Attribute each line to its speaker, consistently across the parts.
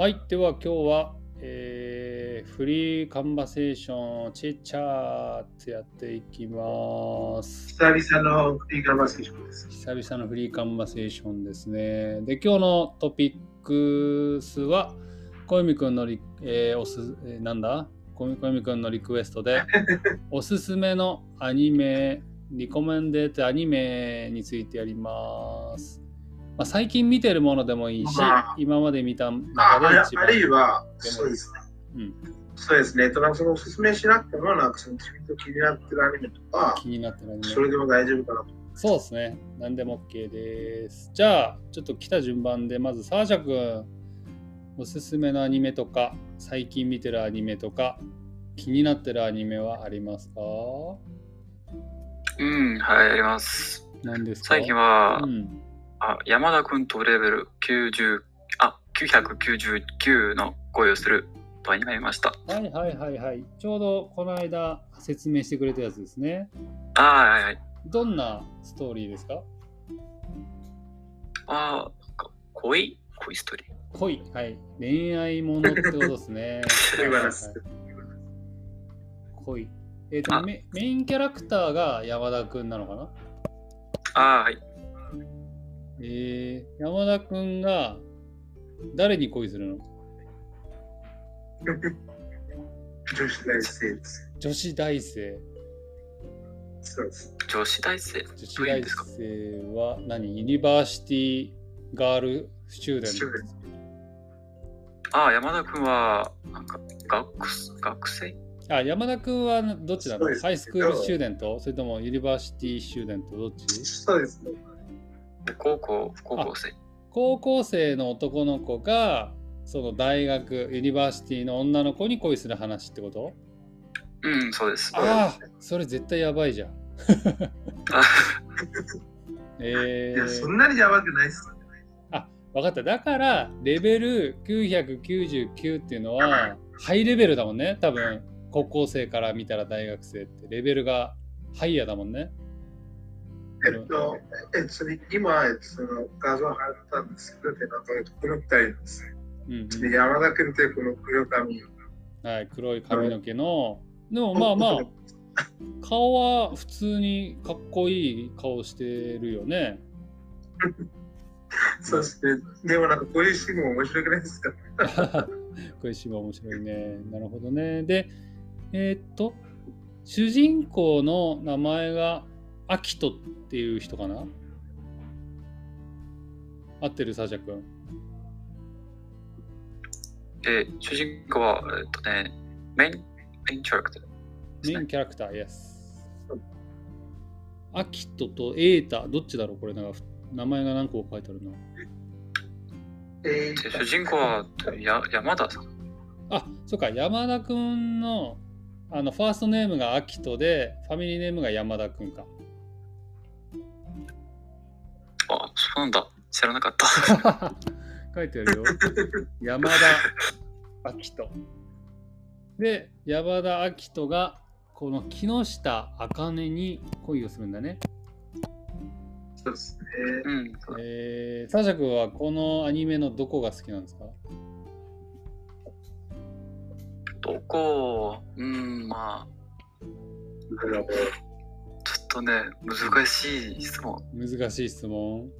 Speaker 1: はい、では今日は、えーフリーカンバセーション、チェッチャーってやっていきます。
Speaker 2: 久々のフリーカンバセーションです。
Speaker 1: 久々のフリーカンバセーションですね。で、今日のトピックスは、小泉くんのリ、えーおす、えーなんだ？小泉小泉くんのリクエストで、おすすめのアニメ、リコメンデートアニメについてやります。まあ、最近見てるものでもいいし
Speaker 2: まあ、
Speaker 1: 今まで見た
Speaker 2: あ
Speaker 1: 中で一番。
Speaker 2: あるいは、そうですね。
Speaker 1: うん、
Speaker 2: そうですね。えっと、なんかそのおすすめしなくても、なんかその自分と気になってるアニメとか、
Speaker 1: 気になってるアニメ。
Speaker 2: それでも大丈夫かなと。
Speaker 1: そうですね。何でも OK です。じゃあ、ちょっと来た順番で、まずサーシャ君、おすすめのアニメとか、最近見てるアニメとか、気になってるアニメはありますか？
Speaker 3: うん、はい、あります。
Speaker 1: 何ですか？
Speaker 3: 最近は、
Speaker 1: うん、
Speaker 3: あ山田君とレベル90あ999の恋をするとアニメ見ました。
Speaker 1: はいはいはいはい。ちょうどこの間説明してくれたやつですね。
Speaker 3: あーはいはい。
Speaker 1: どんなストーリーですか？
Speaker 3: あーなんか恋？恋ストーリー？
Speaker 1: 恋。はい。恋愛ものってことですね。
Speaker 2: 言わなす
Speaker 1: 恋。えっ、と
Speaker 3: あ
Speaker 1: メ、メインキャラクターが山田くんなのかな？
Speaker 3: あーはい。
Speaker 1: えー、山田くんが誰に恋するの？
Speaker 2: 女子大生です。
Speaker 1: 女子大生。
Speaker 2: そうです。
Speaker 3: 女子大生？
Speaker 1: 女子大生は何
Speaker 2: university girl
Speaker 1: student。
Speaker 3: あー山田君は、なんか学学生？
Speaker 1: あ、山田くんはどっちなの？ high school student それとも university student どっち？
Speaker 2: そうですね。
Speaker 3: 高校、高校生。
Speaker 1: 高校生の男の子がその大学 university の女の子に恋する話ってこと？
Speaker 3: うん、そうです。
Speaker 1: ああそれ絶対やばいじゃん。
Speaker 3: あ
Speaker 1: え
Speaker 2: いや、そ
Speaker 1: ー、
Speaker 2: んなにやばくないっす。
Speaker 1: 分かっただからレベル999っていうのはハイレベルだもんね多分高校生から見たら大学生ってレベルがハイヤーだもんね。
Speaker 2: えっと、えっと、今、えっと、その画像貼ったんですけど、でなんかこの二人なんですね。
Speaker 1: うんうん
Speaker 2: で山田君ってこの黒髪。
Speaker 1: はい、黒い髪の毛のでもまあまあ顔は普通にかっこいい顔してるよね。
Speaker 2: そして、でもなんかこういうシーンも面白くないですか？
Speaker 1: これ芝面白いね。なるほどね。で、えーっと、主人公の名前がアキトっていう人かな？合ってる？サジャ君。
Speaker 3: で、主人公は、えっとね、メイン、メインキャラクター。
Speaker 1: メインキャラクター、イエス。アキトとエータ、どっちだろう？これなんか名前が何個か書いてあるな。
Speaker 2: え
Speaker 3: で主人公はや山田さん？
Speaker 1: あ、そっか、山田くんのあのファーストネームがアキトで、ファミリーネームが山田くんか。
Speaker 3: そうなんだ。知らなかった。
Speaker 1: 書いてあるよ。山田明人。で、山田明人がこの木下茜に恋をするんだね。
Speaker 2: そうですね。
Speaker 3: うん。
Speaker 1: えー、サーシャ君はこのアニメのどこが好きなんですか？
Speaker 3: どこ？うん、まあ、ちょっとね、難しい質問。
Speaker 1: 難しい質問。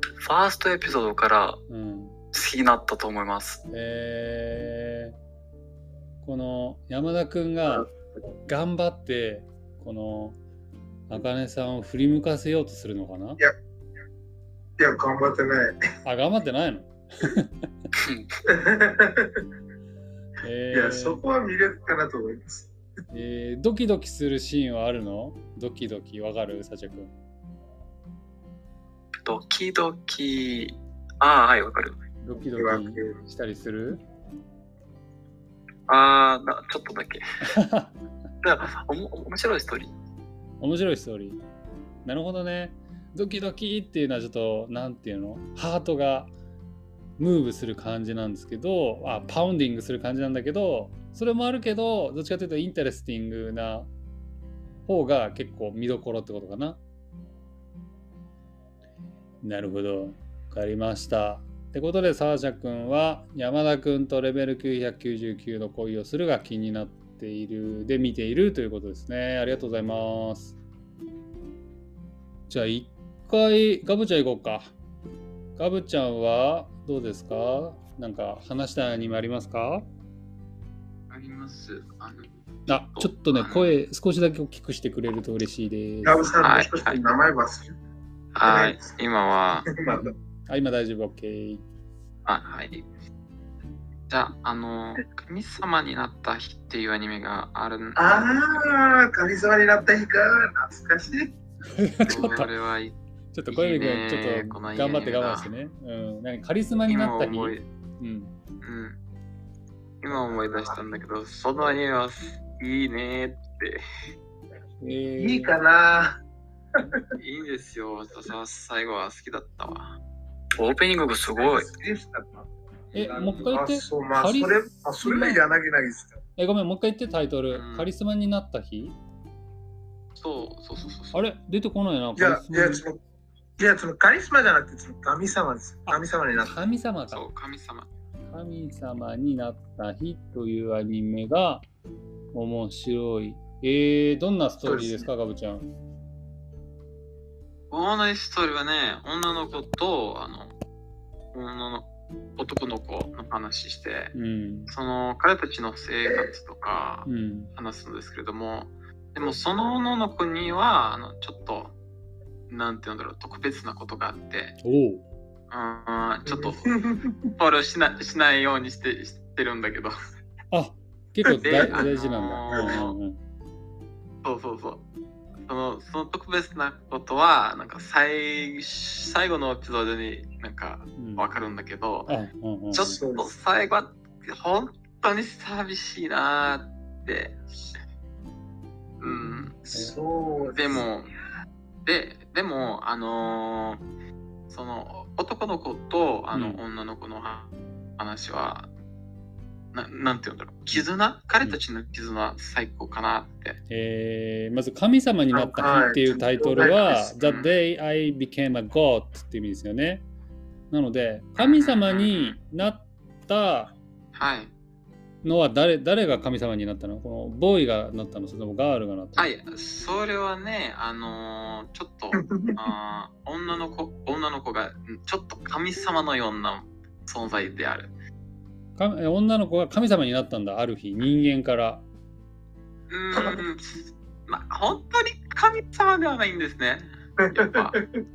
Speaker 3: ファーストエピソードから
Speaker 1: うん。
Speaker 3: 好きになったと思います。
Speaker 1: えー、この山田くんが頑張ってこの茜さんを振り向かせようとするのかな？い
Speaker 2: や、頑張ってない。
Speaker 1: あ、頑張ってないの？え
Speaker 2: いや、そこは魅力かなと思います。
Speaker 1: えードキドキするシーンはあるの？ドキドキわかる？サチャ君。
Speaker 3: ドキドキ。ああ、はい、わかる。
Speaker 1: ドキドキしたりする？
Speaker 3: ああ、なちょっとだけ。だからおも面白いストーリー。
Speaker 1: 面白いストーリー。なるほどね。ドキドキっていうのはちょっと、なんていうの？ heart が move する感じなんですけど、あ、 pounding する感じなんだけど、それもあるけど、どっちかというと interesting な方が結構見どころってことかな。なるほど。わかりました。ってことで、サーシャ君は山田君とレベル999の恋をするが気になっているで見ているということですね。ありがとうございます。じゃあ一回ガブちゃん行こうか。ガブちゃんはどうですか？なんか話したいアニメありますか？
Speaker 4: あります。あの、
Speaker 1: あ、ちょっとね、声少しだけ大きくしてくれると嬉しいです。
Speaker 2: ガブさん
Speaker 4: はい
Speaker 2: もしかして名前忘れ
Speaker 4: はい、今は、
Speaker 1: あ、今大丈夫、OK。
Speaker 4: あ、はい。じゃあ、あの、神様になった日っていうアニメがあるん
Speaker 2: ああ、神様になった日か。懐かしい。
Speaker 1: ちょっと
Speaker 4: そ、れはい
Speaker 1: ちょっと小指君、ちょっ
Speaker 4: こと
Speaker 1: 頑張って我慢してね。うん。なんかカリスマになった日？
Speaker 4: 今思い、
Speaker 1: うん。
Speaker 4: うん。今思い出したんだけど、そのアニメはいいねって。
Speaker 1: えー
Speaker 2: いいかな。
Speaker 4: いいんですよ。さ最後は好きだったわ。オープニングすごい。
Speaker 1: え、もう一回言って
Speaker 2: あ、それ、あ、それで柳柳ですか？
Speaker 1: え、ごめん、もう一回言ってタイトル。
Speaker 4: うん
Speaker 1: カリスマになった日？
Speaker 4: そうそうそうそうそう。
Speaker 1: あれ？出てこないな。
Speaker 2: いや
Speaker 1: カリ、スマ
Speaker 2: いや、その、いや、そのカリスマじゃなくて、その神様です。神様になった。
Speaker 1: 神様か。
Speaker 4: そう、神様。
Speaker 1: 神様になった日というアニメが面白い。えー、どんなストーリーですか、ガブちゃん？
Speaker 4: オーナイストーリーはね、女の子と、あの、女の男の子の話して、
Speaker 1: うん。
Speaker 4: その彼たちの生活とか
Speaker 1: うん。
Speaker 4: 話すんですけれども、でもその女の子には、あのちょっと、なんて言うんだろう、特別なことがあって、
Speaker 1: おう。
Speaker 4: うん、ちょっと、フォローしなしないようにしてしてるんだけど、
Speaker 1: あ、結構
Speaker 4: で
Speaker 1: 大
Speaker 4: あのー
Speaker 1: 大事なんだ。うんうんうん。
Speaker 4: そうそうそう。そのその特別なことは、なんか最最後のエピソードになんか
Speaker 1: うん
Speaker 4: わかるんだけど、
Speaker 1: あ、うんうん。
Speaker 4: ちょっと最後は本当に寂しいなーって。うん。
Speaker 2: そう
Speaker 4: でも、で、でも、あのーその男の子とあの
Speaker 1: うん
Speaker 4: 女の子のは話は、ななんて言うんだろう、絆？彼たちの絆最高かなって。
Speaker 1: えーまず神様になった日っていうタイトルは、The Day I Became a God って意味ですよね。なので、神様になった
Speaker 4: はい。
Speaker 1: のは誰誰が神様になったの？このボーイがなったの？それともガールがなったの？
Speaker 4: はい、それはね、あのーちょっと、あー女の子、女の子がんちょっと神様のような存在である。
Speaker 1: かえ女の子が神様になったんだ、ある日、人間から。
Speaker 4: うーん、まあ、本当に神様ではないんですね。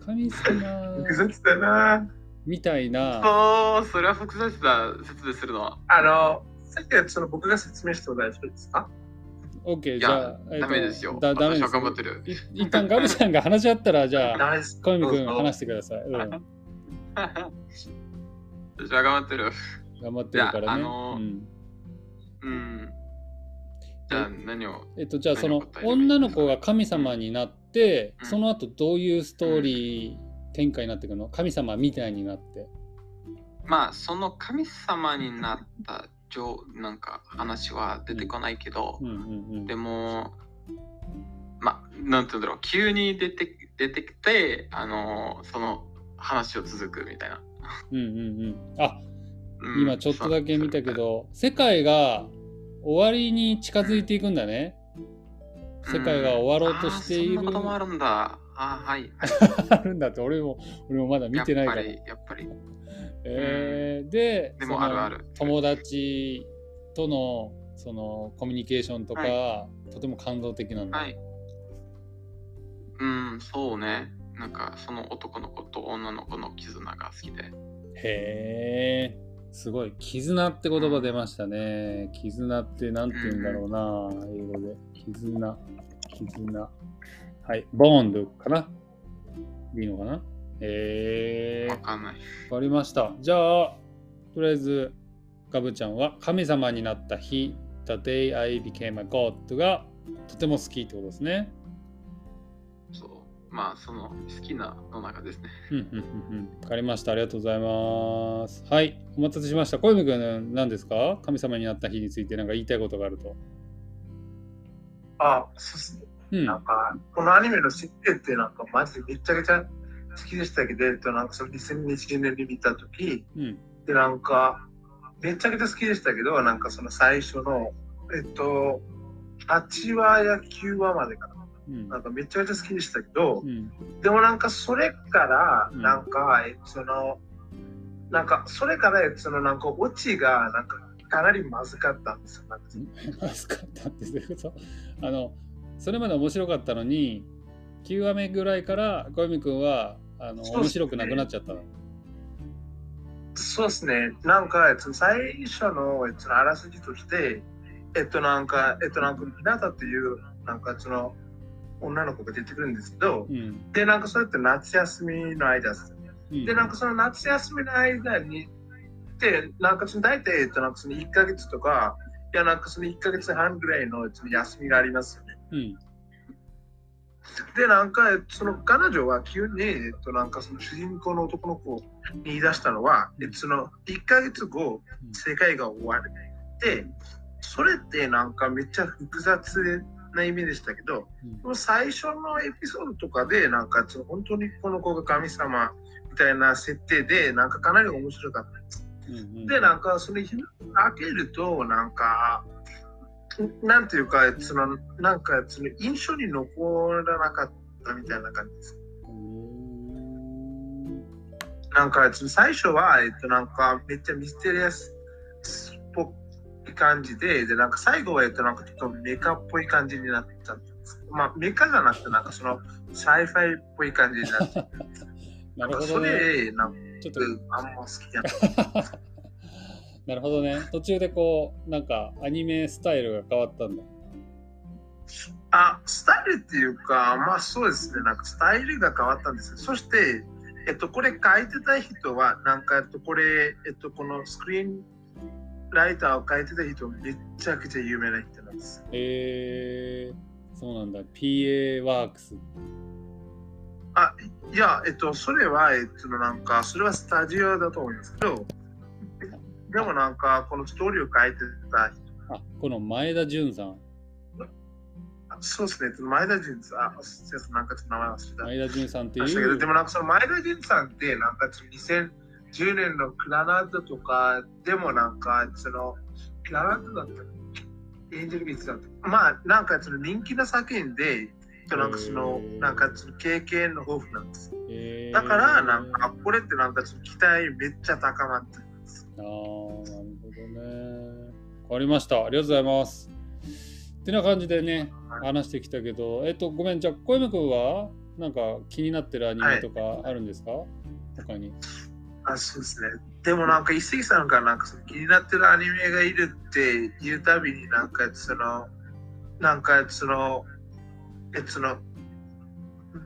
Speaker 1: 神様
Speaker 2: 複雑だな。
Speaker 1: みたいな。
Speaker 4: そう、それは複雑だ、説明するのは。
Speaker 2: あの、さっきはその僕が説明しても大丈夫ですか
Speaker 1: ？OK、
Speaker 4: い
Speaker 1: じゃあ
Speaker 4: ダメですよ。
Speaker 1: だダメです
Speaker 4: 私は頑張ってる。
Speaker 1: い一旦ガブちゃんが話し合ったら、じゃあ。小泉君話してください。うん、頑
Speaker 4: 私は頑張ってる。
Speaker 1: 張ってるからね。うん
Speaker 4: うん。じゃあ何を
Speaker 1: えっと、じゃあその女の子が神様になって、
Speaker 4: うん
Speaker 1: その後どういうストーリー展開になっていくの？神様みたいになって。
Speaker 4: まあその神様になった上なんか話は出てこないけど、でもまあなんて言うんだろう急に出て出てきてあのその話を続くみたいな、
Speaker 1: うんうんうん。あ、
Speaker 4: うん。
Speaker 1: 今ちょっとだけ見たけど、世界が終わりに近づいていくんだね。世界が終わろうとしている。
Speaker 4: うん。あるんだ。あーはい、はい、
Speaker 1: あるんだって俺も俺もまだ見てないから。
Speaker 4: やっぱりぱり。
Speaker 1: えーで
Speaker 4: でもあるある。
Speaker 1: 友達とのそのコミュニケーションとか、
Speaker 4: は
Speaker 1: とても感動的なんだ。
Speaker 4: はい。うんそうね。なんかその男の子と女の子の絆が好きで。
Speaker 1: へえすごい絆って言葉出ましたね。絆ってなんて言うんだろうな、英語で。絆。絆。はい。ボンドかな。いいのかな？へえ
Speaker 4: わかんない。
Speaker 1: わかりました。じゃあ、とりあえず、ガブちゃんは神様になった日、The Day I Became a God がとても好きってことですね。
Speaker 4: そうまあその好きなの中ですね
Speaker 1: うんうんうんうん。わかりました。ありがとうございます。はい、お待たせしました。小泉君、何ですか？神様になった日について何か言いたいことがあると。
Speaker 2: あ、そうっすね。
Speaker 1: うん。
Speaker 2: なんか、このアニメの設定ってなんかマジでめちゃくちゃ好きでしたけど、えっと、なんかその2020年に見たとき、
Speaker 1: うん。
Speaker 2: で、なんか、めちゃくちゃ好きでしたけど、なんかその最初の、えっと、8話や9話までかな。
Speaker 1: うん
Speaker 2: なんかめちゃくちゃ好きでしたけど
Speaker 1: う、ん。
Speaker 2: でもなんかそれから、
Speaker 1: うん
Speaker 2: なんか、えその、なんかそれから、えそのなんかオチが、なんかかなりまずかったんですよ。
Speaker 1: まずかったってどういうこと？あのそれまで面白かったのに9話目ぐらいから小泉君はあの
Speaker 2: ね
Speaker 1: 面白くなくなっちゃったの？
Speaker 2: そうですね。なんか、えっと、最初の、えっと、あらすじとして、えっと、なんか、えっと、なんか、ひなたっていう、なんか、その、女の子が出てくるんですけど、
Speaker 1: うん
Speaker 2: で、なんか、それって夏休みの間です。
Speaker 1: うん、
Speaker 2: で、なんか、その夏休みの間に、で、なんか、その、大体、えっと、なんか、その1ヶ月とか、いや、なんか、その1ヶ月半ぐらいの、その休みがありますよね。
Speaker 1: うん
Speaker 2: で、なんか、えっとその彼女は急に、えっと、なんかその主人公の男の子に言い出したのは、えっと、その1ヶ月後、世界が終わる。で、それってなんかめっちゃ複雑な意味でしたけど、
Speaker 1: うん
Speaker 2: 最初のエピソードとかで、なんか本当にこの子が神様みたいな設定で、なんかかなり面白かった。
Speaker 1: うんうん
Speaker 2: で、なんかその日開けると、なんか、なんていうか、そのなんかその印象に残らなかったみたいな感じです。なんか最初は、えっと、なんかめっちゃミステリアス感じで、で、なんか最後は、えっと、なんかちょっとメカっぽい感じになっちゃったんです。まあ、メカじゃなくて、なんかその sci-fi っぽい感じになっちゃった。
Speaker 1: なるほ
Speaker 2: そ
Speaker 1: どね。
Speaker 2: れ、なんか
Speaker 1: ちょっと
Speaker 2: あんま好きじゃない。
Speaker 1: なるほどね。途中でこうなんかアニメスタイルが変わったんだ。
Speaker 2: あ、スタイルっていうか、まあそうですね、なんかスタイルが変わったんですよ。そして、えっと、これ書いてた人は、なんか、えっと、これ、えっと、このスクリーンライターを書いてた人、めちゃくちゃ有名な人なんです。
Speaker 1: えー、そうなんだ。PA ワークス。
Speaker 2: あ、いや、えっと、それは、えっと、なんか、それはスタジオだと思いますけど、でもなんか、このストーリーを書いてた人、
Speaker 1: あこの前田純さん。
Speaker 2: あそうですね、えっと前田純さん、あ、なんかちょっと名前忘れた。
Speaker 1: 前田純さんっていう
Speaker 2: でもなんかその前田純さんって、なんかその2010年のクラナットとかでもなんか、その、クラナットだったエンジェルビーツだった。まあ、なんかその人気な作品で、なんかそのなんかその経験の豊富なんです。
Speaker 1: えー
Speaker 2: だから、なんか、これってなんかその期待めっちゃ高まってるんです。
Speaker 1: ああ、なるほどね。わかりました。ありがとうございます。ってな感じでね、
Speaker 2: はい
Speaker 1: 話してきたけど、えっと、ごめん、じゃあ、小山君は、なんか気になってるアニメとかあるんですか、他に。
Speaker 2: あ、そうですね。でもなんか、一石さんがなんかその気になってるアニメがいるって言うたびになんかその、なんかその、え、その、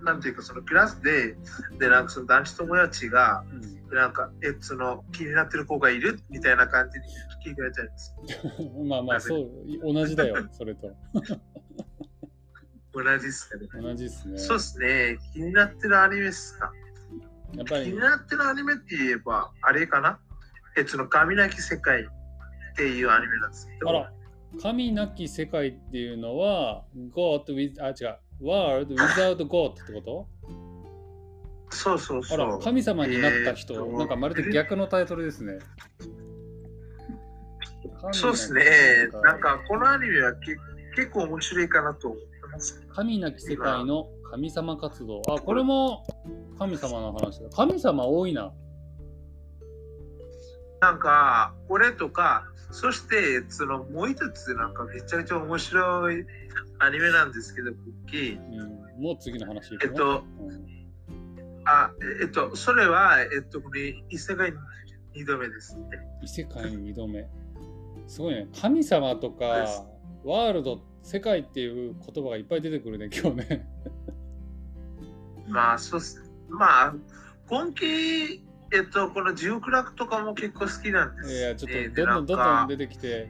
Speaker 2: なんていうかそのクラスで、で、なんかその男子友達が、
Speaker 1: うん
Speaker 2: でなんか、え、その気になってる子がいるみたいな感じに聞かれちゃいます。
Speaker 1: まあまあ、そう、同じだよ、それと。
Speaker 2: 同じですかね。
Speaker 1: 同じですね。
Speaker 2: そうですね。気になってるアニメですか
Speaker 1: やっぱり
Speaker 2: 気に、なってるアニメって言えば、あれかな？え、その神なき世界っていうアニメなんですけど。
Speaker 1: あら、神なき世界っていうのは、God with、あ、違う、World without God ってこと？
Speaker 2: そうそうそう。
Speaker 1: あら、神様になった人、
Speaker 2: えーと
Speaker 1: なんかまるで逆のタイトルですね。
Speaker 2: そうですね。なんか、このアニメはけ結構面白いかなと思います。
Speaker 1: 神なき世界の神様活動。あ、これも神様の話だ。神様多いな。
Speaker 2: なんか、これとか、そして、そのもう一つ、なんかめちゃくちゃ面白いアニメなんですけど、クッキー。
Speaker 1: うん、もう次の話
Speaker 2: えっと、
Speaker 1: うん
Speaker 2: あ、えっと、それは、えっと、これ、異世界二度目ですね。
Speaker 1: 異世界に2度目。すごいね。神様とかワールド、世界っていう言葉がいっぱい出てくるね、今日ね。
Speaker 2: まあ、そう。まあ、今期、えっと、このジオクラクとかも結構好きなんです。
Speaker 1: いや、ちょっ
Speaker 2: えー
Speaker 1: とどんどんどんどん出てきて、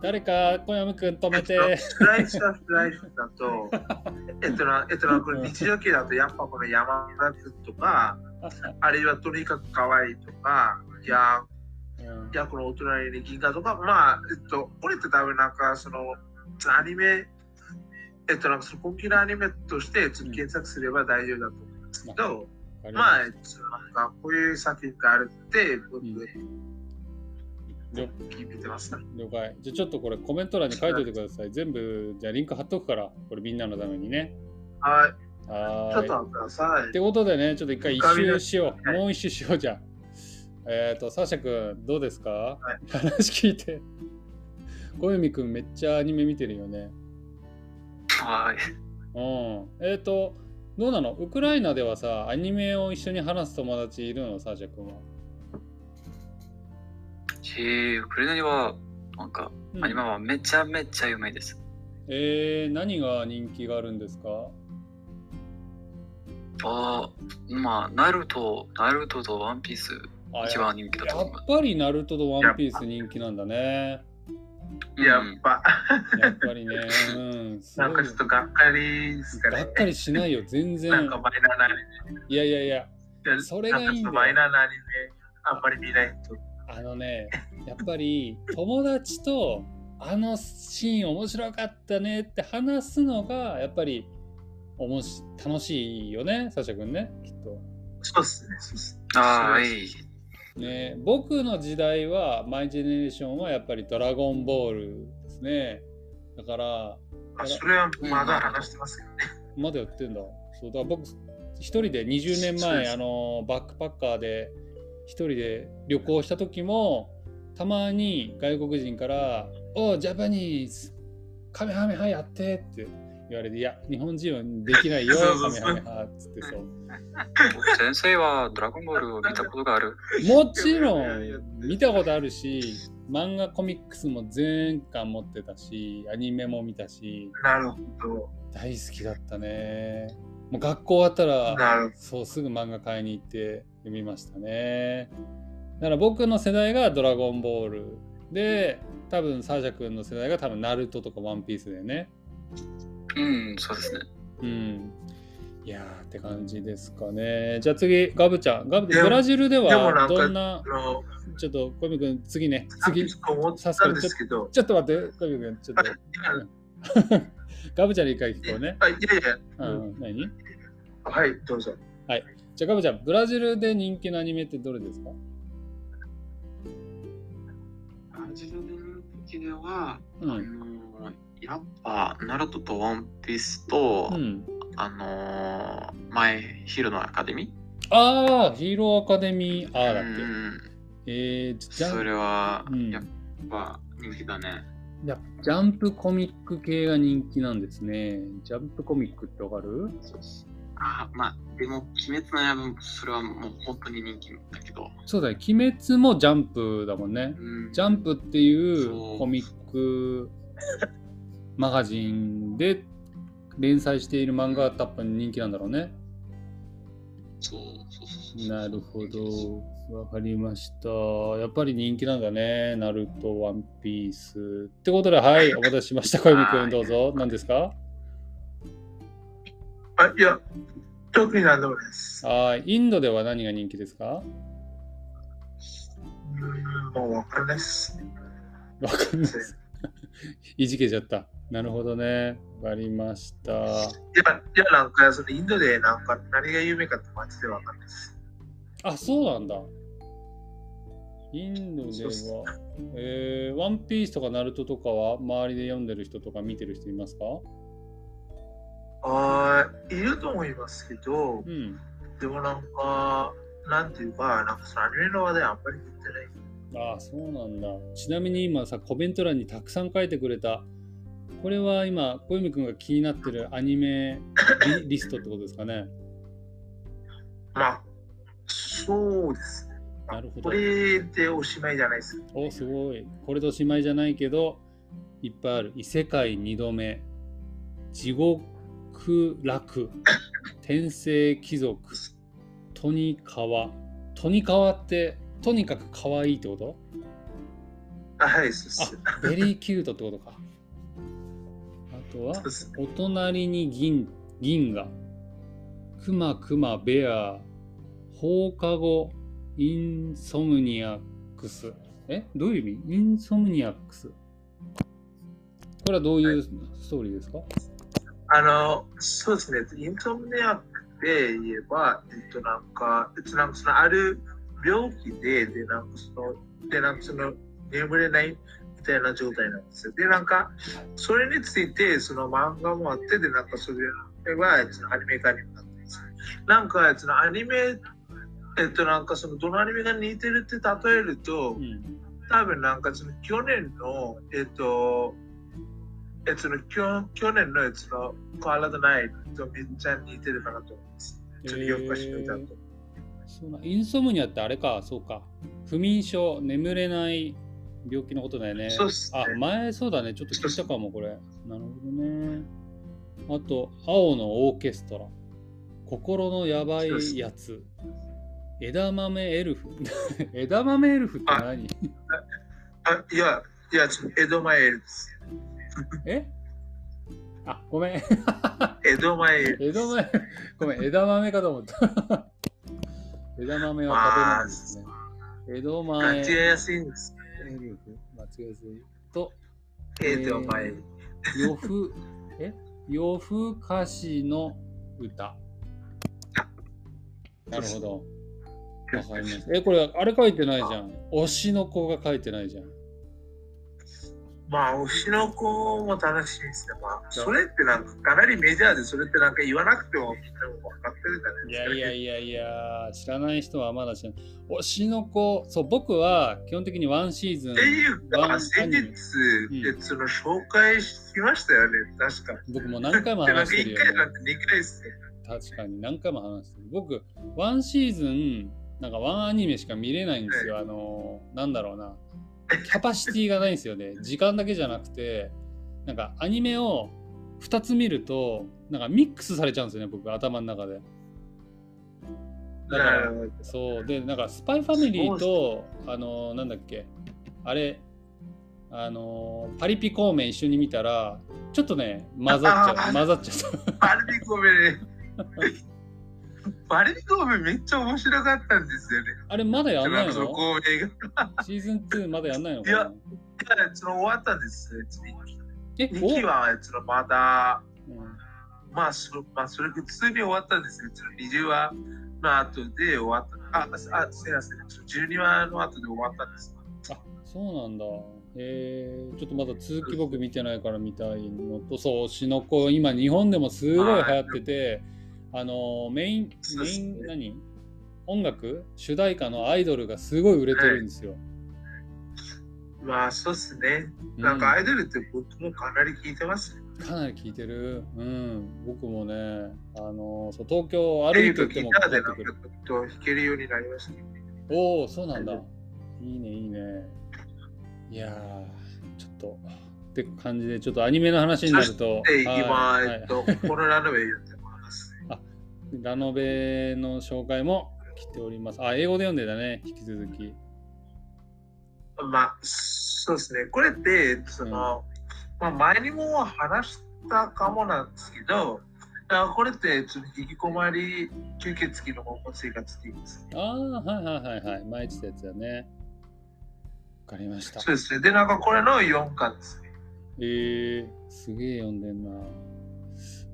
Speaker 1: 誰か小山くん止めて。
Speaker 2: えっとスライスはスライスだと、えっとな、えっとな、これ日常系だとやっぱこの山田君とか、あるいはとにかく可愛いとか、いや、
Speaker 1: うん
Speaker 2: いや、このお隣に銀河とか、まあ、えっと、これって多分なんかその、アニメ、えっと、なんかその今期のアニメとしてちょっと検索すれば大丈夫だと思うんですけど、
Speaker 1: かり
Speaker 2: まあ、
Speaker 1: し
Speaker 2: なんかこういう作品があるって、僕、
Speaker 1: うん
Speaker 2: 聞いてますね。
Speaker 1: 了解。じゃあちょっとこれコメント欄に書いておいてください。全部、じゃあリンク貼っとくから、これみんなのためにね。
Speaker 2: はい。
Speaker 1: はーい。
Speaker 2: ちょっと待ってください
Speaker 1: って。ことでね、ちょっと一回一周しよう。
Speaker 2: はい
Speaker 1: もう一周しようじゃん。えっ、と、サーシャ君、どうですか、
Speaker 2: はい
Speaker 1: 話聞いて。小泉君、めっちゃアニメ見てるよね。
Speaker 3: はい。
Speaker 1: うん。えっ、と、どうなの？ウクライナではさ、アニメを一緒に話す友達いるの、サーシャ君は。
Speaker 3: し、ウクライナには、なんか、
Speaker 1: うん
Speaker 3: アニメはめちゃめちゃ有名です。
Speaker 1: えー、何が人気があるんですか？
Speaker 3: ああ、まあ、ナルト、ナルトとワンピース、
Speaker 1: あ
Speaker 3: 一番人気だと
Speaker 1: やっ。ぱりナルトとワンピース人気なんだね。
Speaker 2: やっぱ、
Speaker 1: やっぱりね。うん。
Speaker 2: なんかちょっとがっかりですかね。
Speaker 1: がっかりしないよ、全然。
Speaker 2: なんかマイナーなアニ
Speaker 1: いやいやいや、
Speaker 2: メ。
Speaker 1: それがいいんだよ
Speaker 2: なんかちょっとマイナーなアニメ、あんまり見ないと。
Speaker 1: あのね、やっぱり友達とあのシーン面白かったねって話すのがやっぱりおもし楽しいよね、サシャ君ね、きっと。
Speaker 2: そうっすね、そうっす。
Speaker 3: ああ、
Speaker 2: そう
Speaker 3: いい。
Speaker 1: ね、僕の時代は、マイ・ジェネレーションはやっぱりドラゴンボールですね。だから、
Speaker 2: あそれはまだ話してますけどね。
Speaker 1: まだやってんだ。そうだ僕、一人で20年前、あのバックパッカーで一人で旅行した時も、たまに外国人から、おジャパニーズ、カメハメハやってって言われて、いや、日本人はできないよ、カメハメハっつってそう。
Speaker 3: 先生はドラゴンボールを見たことがある。
Speaker 1: もちろん見たことあるし、漫画コミックスも全巻持ってたし、アニメも見たし、
Speaker 2: なるほど。
Speaker 1: 大好きだったね。もう学校終わったら、そうすぐ漫画買いに行って読みましたね。だから僕の世代がドラゴンボールで、多分サーシャ君の世代が多分ナルトとかワンピースだよね。
Speaker 3: うん、そうですね。
Speaker 1: うん。いやーって感じですかね。じゃあ次、ガブちゃん。ガブブラジルではどんな
Speaker 2: あ、の、
Speaker 1: ちょっと小見君、次ね。次、
Speaker 2: 次、思ったんですけど、
Speaker 1: ちょっと待って、小見君、ちょっと。ガブちゃんに一回聞こうね。
Speaker 2: あいやいや、
Speaker 1: うん、何？
Speaker 2: はい、どうぞ。
Speaker 1: じゃあガブちゃん、ブラジルで人気のアニメってどれですか？
Speaker 4: ブラジルで人気では、あの
Speaker 1: うん。
Speaker 4: ーやっぱ、ナルトとワンピースと、
Speaker 1: うん、
Speaker 4: あのー前、ヒルのアカデミ
Speaker 1: ああ、ヒーローアカデミー R だっけ、
Speaker 4: うん。
Speaker 1: え
Speaker 4: それは
Speaker 1: うん、
Speaker 4: やっぱ人気だね。
Speaker 1: やジャンプコミック系が人気なんですね。ジャンプコミックってわかる？
Speaker 4: あまあ、でも、鬼滅の刃、それはもう本当に人気だけど。
Speaker 1: そうだよ、鬼滅もジャンプだもんね。
Speaker 4: うん。
Speaker 1: ジャンプってい
Speaker 4: う。
Speaker 1: コミックマガジンで連載している漫画が多分人気なんだろうね。
Speaker 4: そうそうそうそう。
Speaker 1: なるほど。わかりました。やっぱり人気なんだね。ナルト、ワンピース。ってことで、はい、お待たせしました。小泉君、どうぞ。何ですか？
Speaker 2: あ、いや、特になんでもです。
Speaker 1: はい。インドでは何が人気ですか？
Speaker 2: うん、もうわかんないです。
Speaker 1: わかんないです。いじけちゃった。なるほどね。わかりました。
Speaker 2: いや、いやなんか、そのインドでなんか何が有名かってマジでわかんないです。
Speaker 1: あ、そうなんだ。インドでは、えー、ワンピースとかナルトとかは周りで読んでる人とか見てる人いますか？
Speaker 2: あーいると思いますけど、
Speaker 1: うん。
Speaker 2: でもなんか、なんていうか、なんかそのアニメの話題あんまり見てない。
Speaker 1: ああ、そうなんだ。ちなみに今さ、コメント欄にたくさん書いてくれた。これは今、小泉君が気になってるアニメリ リストってことですかね？
Speaker 2: まあ、そうですね。まあ
Speaker 1: なるほど
Speaker 2: これでおしまいじゃないです。
Speaker 1: お、すごい。これでおしまいじゃないけど、いっぱいある。異世界二度目、地獄楽、天聖貴族、トニカワ。トニカワって、とにかく可愛いってこと？
Speaker 2: あ、はい、そうです。
Speaker 1: あ、 very cute ってことか。あとはお隣に銀銀河、クマクマベア、放課後、 Insomniacs。え？どういう意味？ Insomniacs。これはどういうストーリーですか、
Speaker 2: あの、そうですね。 insomnia って言えば、えっと、なんか、えっと、なんかそのある病気で、で、なんかその、で、なんかその、眠れないみたいな状態なんですよ。で、なんか、それについて、その漫画もあって、で、なんかそれは、えっと、アニメ化になってます。なんか、えっと、アニメ、えっと、なんかその、どのアニメが似てるって例えると、
Speaker 1: うん。
Speaker 2: 多分なんかその去年の、えっと、えっと、去去年のやつのカーラドナイトとめっちゃ似てるかなと思います。ちょっと夜更かしの歌と。
Speaker 1: そうなインソムニアってあれか、そうか。不眠症、眠れない病気のことだよね。
Speaker 2: そうっすね
Speaker 1: あ、前そうだね。ちょっと聞いたかも、これ。なるほどね。あと、青のオーケストラ。心のやばいやつ。枝豆エルフ。枝豆エルフって何？
Speaker 2: あ、いや、いや、ちょっと江戸前です。
Speaker 1: え？あ、ごめん。
Speaker 2: 江戸前
Speaker 1: 枝豆、ごめん、枝豆かと思った。枝豆は食べ物ですね。枝
Speaker 2: 間
Speaker 1: 豆
Speaker 2: 違えやすいんです。
Speaker 1: エルフ、間違えやすい。と、
Speaker 2: 江戸前。
Speaker 1: 夜ふ、え？夜更かしの歌。なるほど。わかります。え、これ、あれ書いてないじゃん。推しの子が書いてないじゃん。
Speaker 2: まあ、推しの子も楽しみですね。まあ、それってなんかかなりメジャーで、それってなんか言わなくてもみんなも分かってるじゃない
Speaker 1: い
Speaker 2: ですか。
Speaker 1: やいやいやいや、知らない人はまだ知らない。推しの子、そう、僕は基本的にワンシーズン
Speaker 2: って、いうか、先日、
Speaker 1: うん
Speaker 2: えその紹介しましたよね、確か。
Speaker 1: 僕も何回も話してるよ、
Speaker 2: 一回なん
Speaker 1: ね。
Speaker 2: か二回ですね。
Speaker 1: 確かに何回も話してる。僕、ワンシーズン、なんかワンアニメしか見れないんですよ。あの、なんだろうな。キャパシティがないんですよね。時間だけじゃなくて、なんかアニメを2つ見ると、なんかミックスされちゃうんですよね、僕、頭の中で。だから
Speaker 2: なるほど。
Speaker 1: そう。でなんかスパイファミリーとあのなんだっけあれあのパリピ孔明一緒に見たらちょっとね混ざっちゃ
Speaker 2: あ
Speaker 1: う混ざっちゃった。
Speaker 2: バルビコメね。バルビコメめっちゃ面白かったんですよね。
Speaker 1: あれまだやんない
Speaker 2: その
Speaker 1: の。シーズン2まだやんないのか
Speaker 2: いや
Speaker 1: ない
Speaker 2: や、その終わったんです。
Speaker 1: え
Speaker 2: 2期はそのまだ、
Speaker 1: おうん
Speaker 2: まあその、まあ、それ普通に終わったんですけど、その20話の後で終わった。あ、あすいません。12話の後で終わったんです。
Speaker 1: あそうなんだえー、ちょっとまだ続き僕見てないから見たいのとそう推しの子今日本でもすごい流行っててあのメインメイン何？音楽主題歌のアイドルがすごい売れてるんですよ、
Speaker 2: まあ、そうっすね。
Speaker 1: う
Speaker 2: なんかアイドルって僕もかなり聞いてます。
Speaker 1: かなり聴いてる。うん。僕もね、あの、そう東京歩いてて
Speaker 2: ギ
Speaker 1: もってくる。
Speaker 2: と弾けるようになりました。
Speaker 1: おお、そうなんだ。いいね、いいね。いやー、ちょっと、って感じで、ちょっとアニメの話になると、
Speaker 2: で、今、
Speaker 1: はい
Speaker 2: えっと、この。ラノベ
Speaker 1: の紹介も来ております。あ、英語で読んでたね、引き続き。
Speaker 2: まあ、そうですね。これって、その、まあ、前にも話したかもなんですけど、あこれって、その引きこもり吸血鬼のまま生活っていうんです。
Speaker 1: ああ、はいはいはいはい。前言ってたやつだね。わかりました
Speaker 2: そ。うですね。で、なんかこれの4巻ですね。
Speaker 1: えー、すげえ読んでんな。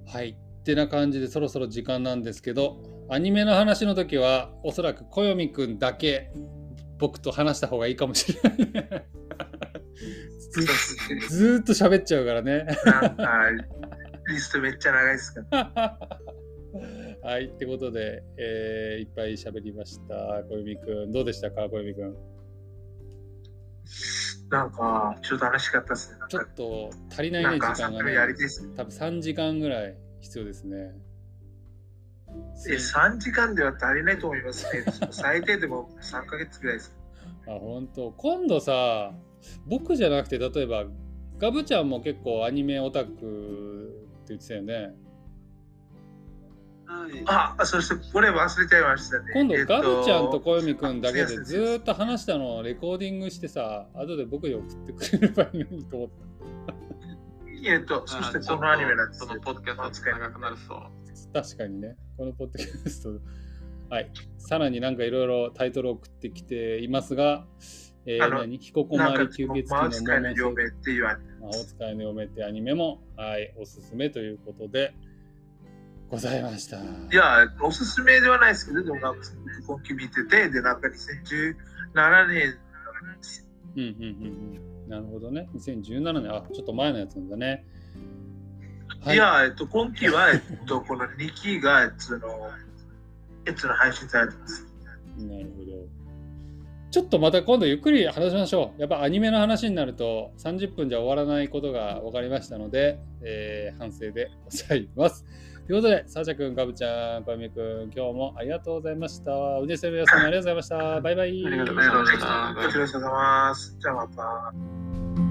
Speaker 1: はい。ってな感じでそろそろ時間なんですけど、アニメの話の時はおそらく小読くんだけ僕と話した方がいいかもしれない。ずっと喋っちゃうからね。
Speaker 2: リストめっちゃ長いですから。
Speaker 1: はい。ってことで、えーいっぱい喋りました。小読くん。どうでしたか？小読くん。
Speaker 2: なんか、ちょっと楽しかったですね。
Speaker 1: ちょっと足りないね、時間がね。多分3時間ぐらい必要ですね。
Speaker 2: え、3時間では足りないと思いますね。最低でも3ヶ月ぐらいです。
Speaker 1: あ本当今度さ僕じゃなくて例えばガブちゃんも結構アニメオタクって言ってたよね
Speaker 4: はい。
Speaker 2: あ、そしてこれ忘れちゃいましたね。
Speaker 1: 今度
Speaker 2: えっと
Speaker 1: ガブちゃんと小読くんだけでずーっと話したのをレコーディングしてさ後で僕に送ってくれればいいのにと思っ
Speaker 2: えっと、そしてこのアニメなんです
Speaker 4: そのポッドキャスト長くなるそう。
Speaker 1: た確かにねこのポッドキャストはいさらになんかいろいろタイトル送ってきていますが、えー、
Speaker 2: あの
Speaker 1: 何？ひここ
Speaker 2: なんか
Speaker 1: まり吸血
Speaker 2: 魔
Speaker 1: 鬼の
Speaker 2: 法使いの
Speaker 1: 桃
Speaker 2: 嫁っていうアニメ
Speaker 1: 魔法使いの嫁ってアニメも、はい、おすすめということで、ございました。
Speaker 2: いや、おすすめではないですけど、でもなんか今期見てて、で、なんか2017年、
Speaker 1: うんうんうんうん。なるほどね。2017年、あ、ちょっと前のやつなんだね。
Speaker 2: い、や、えっと、今期は、えっと、この2期が、その、えっと、配信されてます。
Speaker 1: なるほど。ちょっとまた今度ゆっくり話しましょう。やっぱアニメの話になると30分じゃ終わらないことが分かりましたので、えー反省でございます。ということで、サーシャ君、ガブちゃん、小みくん、今日もありがとうございました。うでせる皆さんありがとうございました。バイバイ。
Speaker 3: ありがとうございました
Speaker 2: ごちそうさまです。じゃあまた。